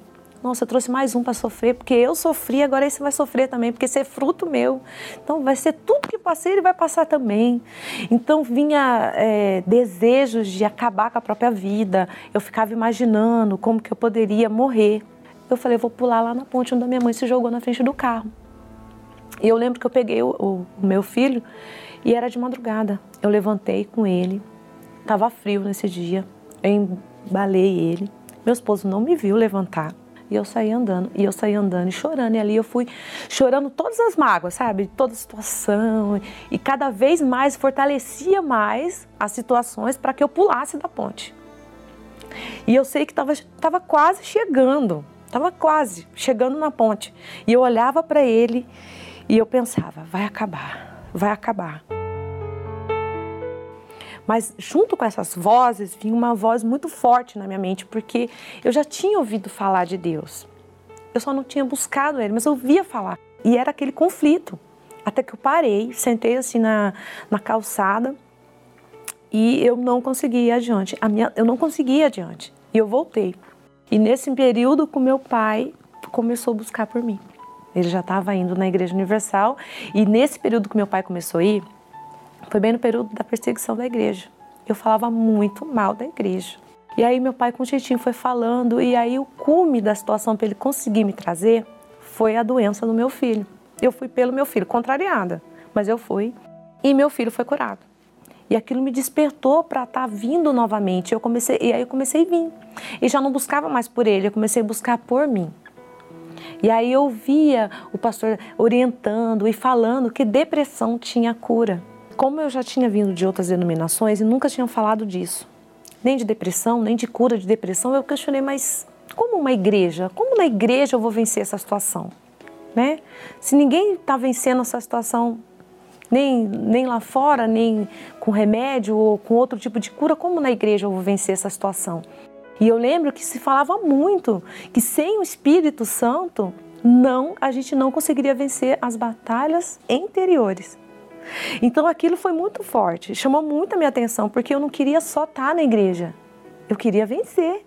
nossa, eu trouxe mais um para sofrer, porque eu sofri, agora esse vai sofrer também, porque esse é fruto meu. Então vai ser tudo que passei, ele vai passar também. Então vinha é, desejos de acabar com a própria vida. Eu ficava imaginando como que eu poderia morrer. Eu falei, eu vou pular lá na ponte onde a minha mãe se jogou na frente do carro. E eu lembro que eu peguei o, o, o meu filho e era de madrugada. Eu levantei com ele, estava frio nesse dia, eu embalei ele. Meu esposo não me viu levantar. E eu saí andando, e eu saí andando e chorando. E ali eu fui chorando todas as mágoas, sabe? Toda a situação. E cada vez mais fortalecia mais as situações para que eu pulasse da ponte. E eu sei que estava quase chegando, estava quase chegando na ponte. E eu olhava para ele e eu pensava: vai acabar, vai acabar. Mas junto com essas vozes vinha uma voz muito forte na minha mente, porque eu já tinha ouvido falar de Deus. Eu só não tinha buscado ele, mas eu ouvia falar. E era aquele conflito. Até que eu parei, sentei assim na, na calçada e eu não consegui ir adiante. A minha, eu não consegui ir adiante. E eu voltei. E nesse período, com meu pai começou a buscar por mim. Ele já estava indo na Igreja Universal. E nesse período que meu pai começou a ir, foi bem no período da perseguição da igreja. Eu falava muito mal da igreja. E aí meu pai com jeitinho foi falando e aí o cume da situação para ele conseguir me trazer foi a doença do meu filho. Eu fui pelo meu filho, contrariada, mas eu fui e meu filho foi curado. E aquilo me despertou para estar tá vindo novamente. Eu comecei, e aí eu comecei a vir. E já não buscava mais por ele, eu comecei a buscar por mim. E aí eu via o pastor orientando e falando que depressão tinha cura. Como eu já tinha vindo de outras denominações e nunca tinham falado disso, nem de depressão, nem de cura de depressão, eu questionei, mas como uma igreja? Como na igreja eu vou vencer essa situação? Né? Se ninguém está vencendo essa situação, nem, nem lá fora, nem com remédio ou com outro tipo de cura, como na igreja eu vou vencer essa situação? E eu lembro que se falava muito que sem o Espírito Santo, não, a gente não conseguiria vencer as batalhas interiores. Então aquilo foi muito forte, chamou muito a minha atenção, porque eu não queria só estar na igreja, eu queria vencer.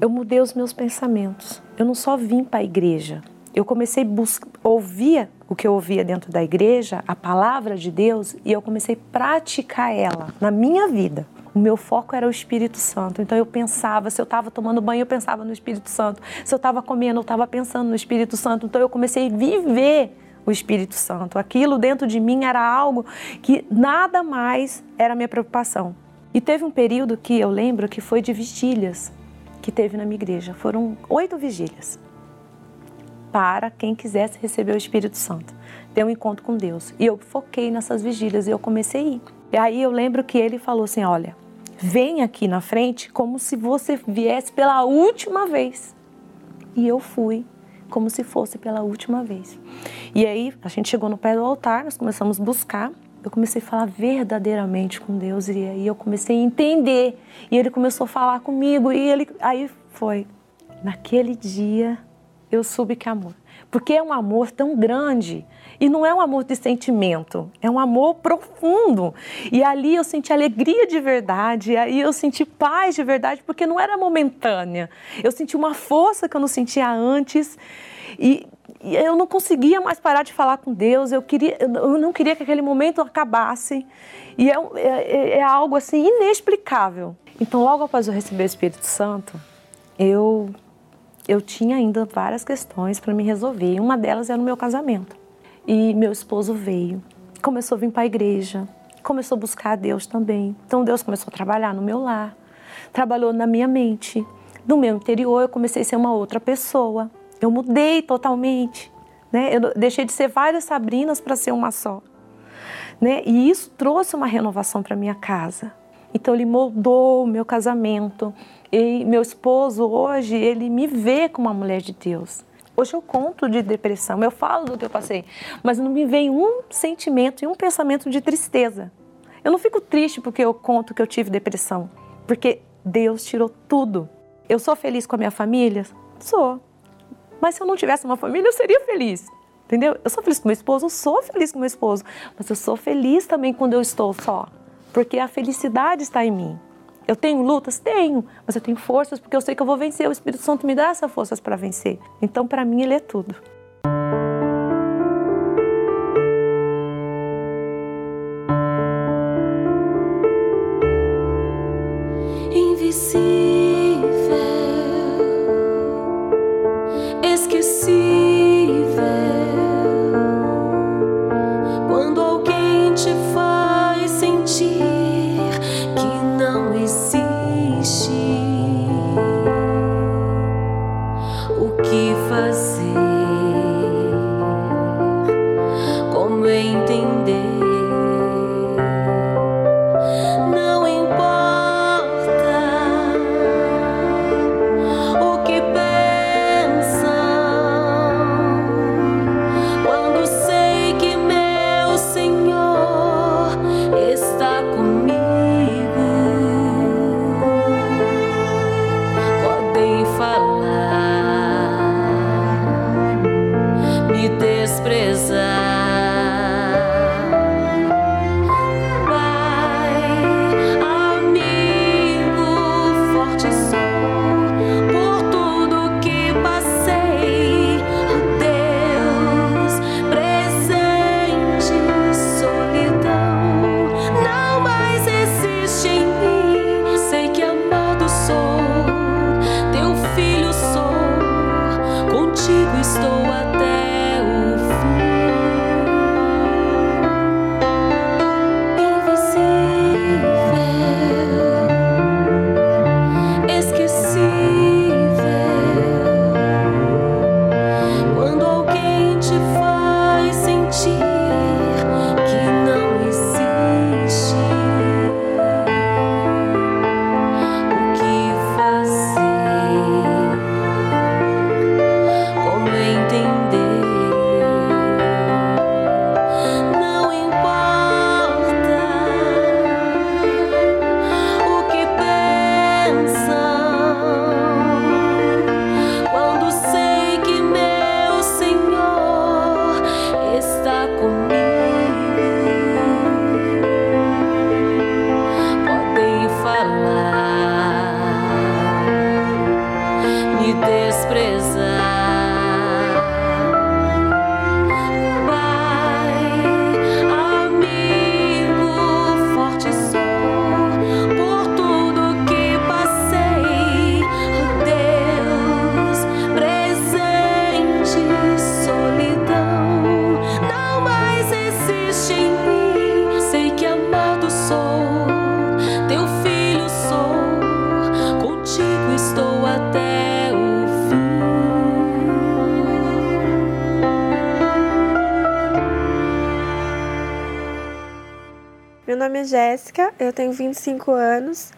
Eu mudei os meus pensamentos. Eu não só vim para a igreja, eu comecei a ouvir o que eu ouvia dentro da igreja, a palavra de Deus, e eu comecei a praticar ela na minha vida. O meu foco era o Espírito Santo. Então eu pensava, se eu estava tomando banho, eu pensava no Espírito Santo. Se eu estava comendo, eu estava pensando no Espírito Santo. Então eu comecei a viver o Espírito Santo. Aquilo dentro de mim era algo que nada mais era minha preocupação. E teve um período que eu lembro que foi de vigílias que teve na minha igreja. Foram oito vigílias para quem quisesse receber o Espírito Santo, ter um encontro com Deus. E eu foquei nessas vigílias e eu comecei a ir. E aí eu lembro que ele falou assim: olha, vem aqui na frente como se você viesse pela última vez. E eu fui como se fosse pela última vez. E aí a gente chegou no pé do altar, nós começamos a buscar. Eu comecei a falar verdadeiramente com Deus e aí eu comecei a entender. E ele começou a falar comigo e ele aí foi. Naquele dia eu soube que amor. Porque é um amor tão grande e não é um amor de sentimento, é um amor profundo. E ali eu senti alegria de verdade, aí eu senti paz de verdade, porque não era momentânea. Eu senti uma força que eu não sentia antes. E, e eu não conseguia mais parar de falar com Deus, eu, queria, eu não queria que aquele momento acabasse. E é, é, é algo assim inexplicável. Então, logo após eu receber o Espírito Santo, eu, eu tinha ainda várias questões para me resolver. Uma delas era o meu casamento. E meu esposo veio, começou a vir para a igreja, começou a buscar a Deus também. Então Deus começou a trabalhar no meu lar, trabalhou na minha mente. No meu interior eu comecei a ser uma outra pessoa. Eu mudei totalmente. Né? Eu deixei de ser várias Sabrinas para ser uma só. Né? E isso trouxe uma renovação para minha casa. Então ele moldou o meu casamento. E meu esposo hoje, ele me vê como uma mulher de Deus. Hoje eu conto de depressão, eu falo do que eu passei, mas não me vem um sentimento e um pensamento de tristeza. Eu não fico triste porque eu conto que eu tive depressão, porque Deus tirou tudo. Eu sou feliz com a minha família? Sou. Mas se eu não tivesse uma família, eu seria feliz. Entendeu? Eu sou feliz com meu esposo, eu sou feliz com meu esposo, mas eu sou feliz também quando eu estou só, porque a felicidade está em mim. Eu tenho lutas? Tenho, mas eu tenho forças porque eu sei que eu vou vencer. O Espírito Santo me dá essas forças para vencer. Então, para mim, ele é tudo.
Eu tenho 25 anos.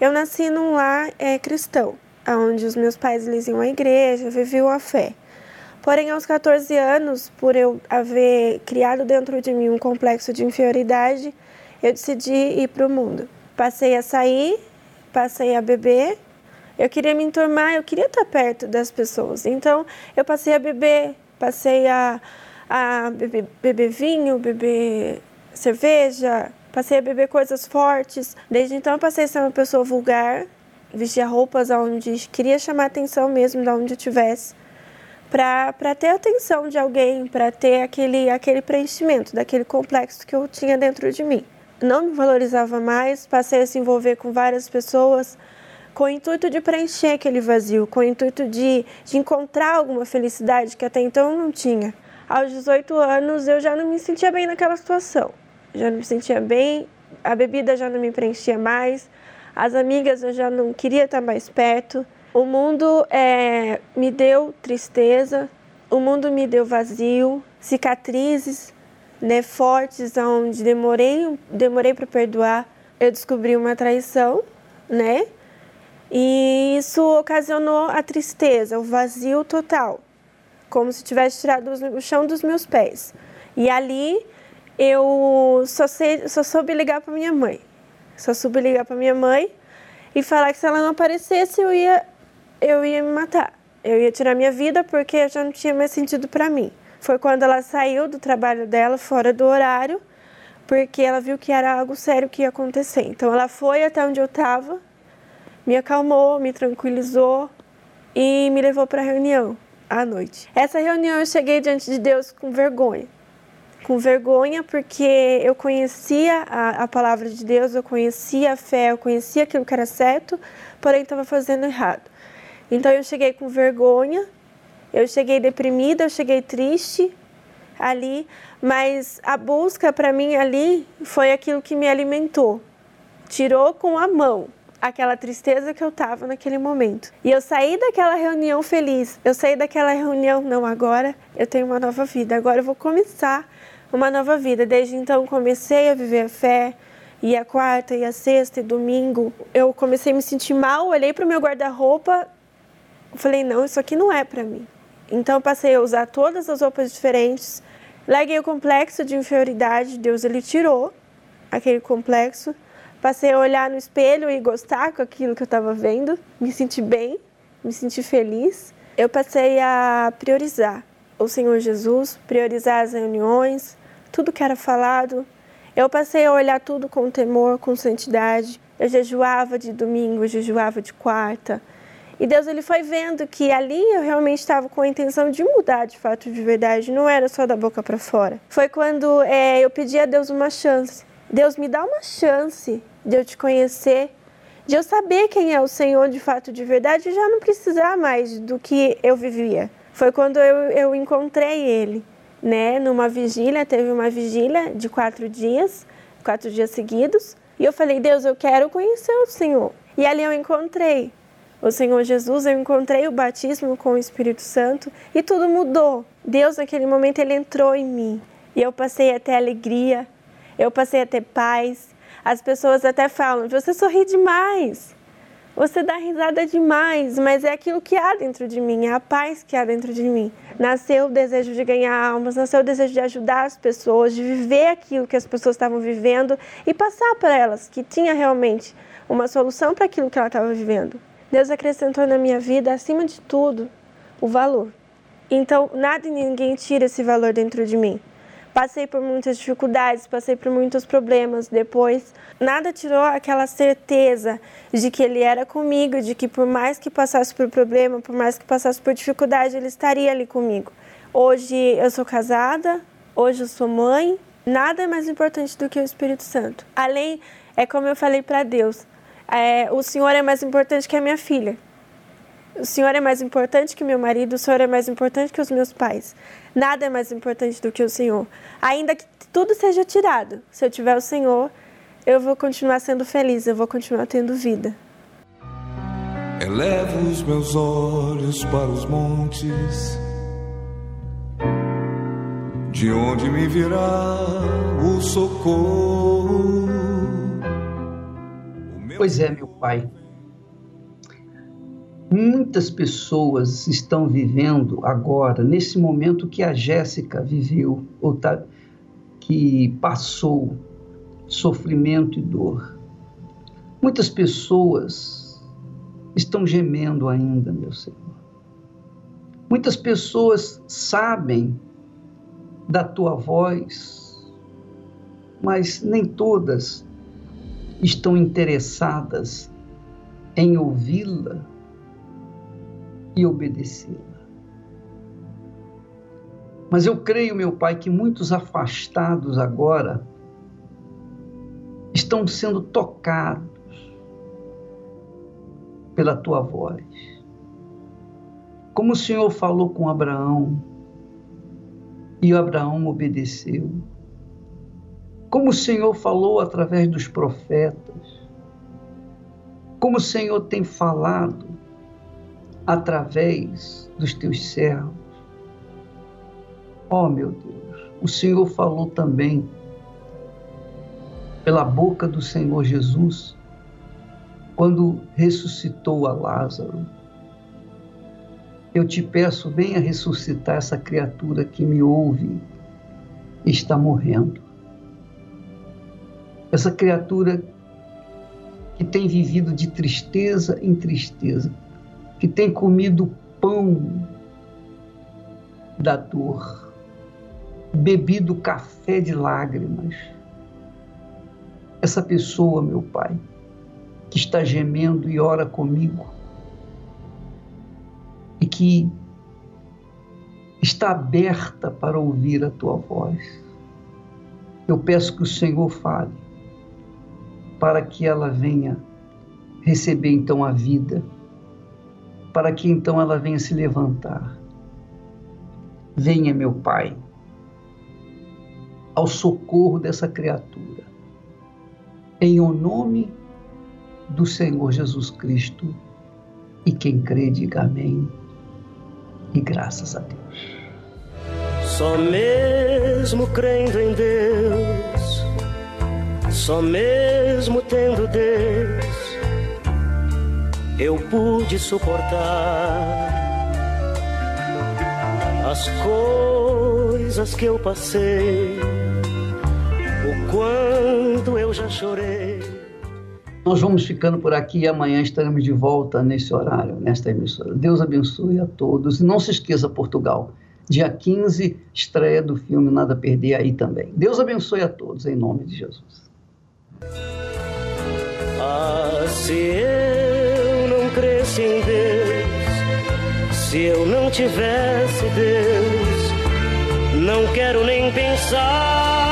Eu nasci num lar é, cristão, onde os meus pais eles iam à igreja, viviam a fé. Porém, aos 14 anos, por eu haver criado dentro de mim um complexo de inferioridade, eu decidi ir para o mundo. Passei a sair, passei a beber. Eu queria me enturmar, eu queria estar perto das pessoas. Então, eu passei a beber, passei a, a beber, beber vinho, beber cerveja, passei a beber coisas fortes. Desde então, eu passei a ser uma pessoa vulgar, vestia roupas onde queria chamar atenção mesmo, de onde eu estivesse, para ter atenção de alguém, para ter aquele, aquele preenchimento daquele complexo que eu tinha dentro de mim. Não me valorizava mais, passei a se envolver com várias pessoas com o intuito de preencher aquele vazio, com o intuito de, de encontrar alguma felicidade que até então eu não tinha. Aos 18 anos eu já não me sentia bem naquela situação já não me sentia bem, a bebida já não me preenchia mais, as amigas eu já não queria estar mais perto. O mundo é, me deu tristeza, o mundo me deu vazio, cicatrizes né, fortes, onde demorei, demorei para perdoar. Eu descobri uma traição, né? E isso ocasionou a tristeza, o vazio total, como se tivesse tirado o chão dos meus pés. E ali eu só, sei, só soube ligar para minha mãe. Só soube ligar para minha mãe e falar que se ela não aparecesse, eu ia, eu ia me matar. Eu ia tirar minha vida porque já não tinha mais sentido para mim. Foi quando ela saiu do trabalho dela fora do horário, porque ela viu que era algo sério que ia acontecer. Então ela foi até onde eu estava, me acalmou, me tranquilizou e me levou para a reunião à noite. Essa reunião eu cheguei diante de Deus com vergonha com vergonha porque eu conhecia a, a, palavra de Deus, eu conhecia a fé, eu conhecia aquilo que era certo, porém estava fazendo errado. Então eu cheguei com vergonha, eu cheguei deprimida, eu cheguei triste ali, mas a busca para mim ali foi aquilo que me alimentou. Tirou com a mão aquela tristeza que eu estava naquele momento. E eu saí daquela reunião feliz. Eu saí daquela reunião, não, agora eu tenho uma nova vida. Agora eu vou começar uma nova vida. Desde então comecei a viver a fé. E a quarta, e a sexta, e domingo, eu comecei a me sentir mal, olhei para o meu guarda-roupa, falei, não, isso aqui não é para mim. Então passei a usar todas as roupas diferentes, larguei o complexo de inferioridade, Deus ele tirou aquele complexo, passei a olhar no espelho e gostar com aquilo que eu estava vendo, me sentir bem, me sentir feliz. Eu passei a priorizar o Senhor Jesus, priorizar as reuniões, tudo que era falado. Eu passei a olhar tudo com temor, com santidade. Eu jejuava de domingo, eu jejuava de quarta. E Deus ele foi vendo que ali eu realmente estava com a intenção de mudar de fato de verdade, não era só da boca para fora. Foi quando é, eu pedi a Deus uma chance. Deus me dá uma chance de eu te conhecer, de eu saber quem é o Senhor de fato de verdade e já não precisar mais do que eu vivia foi quando eu, eu encontrei ele, né? Numa vigília, teve uma vigília de quatro dias, quatro dias seguidos, e eu falei, Deus, eu quero conhecer o Senhor. E ali eu encontrei o Senhor Jesus, eu encontrei o batismo com o Espírito Santo e tudo mudou. Deus, naquele momento, ele entrou em mim e eu passei a ter alegria, eu passei a ter paz. As pessoas até falam, você sorri demais. Você dá risada demais, mas é aquilo que há dentro de mim, é a paz que há dentro de mim. Nasceu o desejo de ganhar almas, nasceu o desejo de ajudar as pessoas, de viver aquilo que as pessoas estavam vivendo e passar para elas que tinha realmente uma solução para aquilo que ela estava vivendo. Deus acrescentou na minha vida, acima de tudo, o valor. Então, nada e ninguém tira esse valor dentro de mim. Passei por muitas dificuldades, passei por muitos problemas depois. Nada tirou aquela certeza de que ele era comigo, de que por mais que passasse por problema, por mais que passasse por dificuldade, ele estaria ali comigo. Hoje eu sou casada, hoje eu sou mãe. Nada é mais importante do que o Espírito Santo. Além, é como eu falei para Deus, é, o Senhor é mais importante que a minha filha. O Senhor é mais importante que meu marido, o Senhor é mais importante que os meus pais. Nada é mais importante do que o Senhor. Ainda que tudo seja tirado, se eu tiver o Senhor, eu vou continuar sendo feliz, eu vou continuar tendo vida.
Elevo os meus olhos para os montes, de onde me virá o socorro
Pois é, meu pai. Muitas pessoas estão vivendo agora, nesse momento que a Jéssica viveu, ou tá, que passou sofrimento e dor. Muitas pessoas estão gemendo ainda, meu Senhor. Muitas pessoas sabem da tua voz, mas nem todas estão interessadas em ouvi-la e obedecê-la. Mas eu creio, meu Pai, que muitos afastados agora estão sendo tocados pela tua voz. Como o Senhor falou com Abraão, e Abraão obedeceu. Como o Senhor falou através dos profetas. Como o Senhor tem falado através dos teus servos. Ó oh, meu Deus, o Senhor falou também pela boca do Senhor Jesus quando ressuscitou a Lázaro. Eu te peço, venha ressuscitar essa criatura que me ouve e está morrendo. Essa criatura que tem vivido de tristeza em tristeza, que tem comido pão da dor, bebido café de lágrimas. Essa pessoa, meu Pai, que está gemendo e ora comigo, e que está aberta para ouvir a tua voz. Eu peço que o Senhor fale, para que ela venha receber então a vida para que então ela venha se levantar. Venha, meu Pai, ao socorro dessa criatura, em o nome do Senhor Jesus Cristo. E quem crê, diga amém. E graças a Deus.
Só mesmo crendo em Deus, só mesmo tendo Deus eu pude suportar as coisas que eu passei, o quanto eu já chorei.
Nós vamos ficando por aqui e amanhã estaremos de volta nesse horário, nesta emissora. Deus abençoe a todos. E não se esqueça, Portugal, dia 15, estreia do filme Nada a Perder aí também. Deus abençoe a todos, em nome de Jesus.
Ah, se cresce em Deus, se eu não tivesse Deus, não quero nem pensar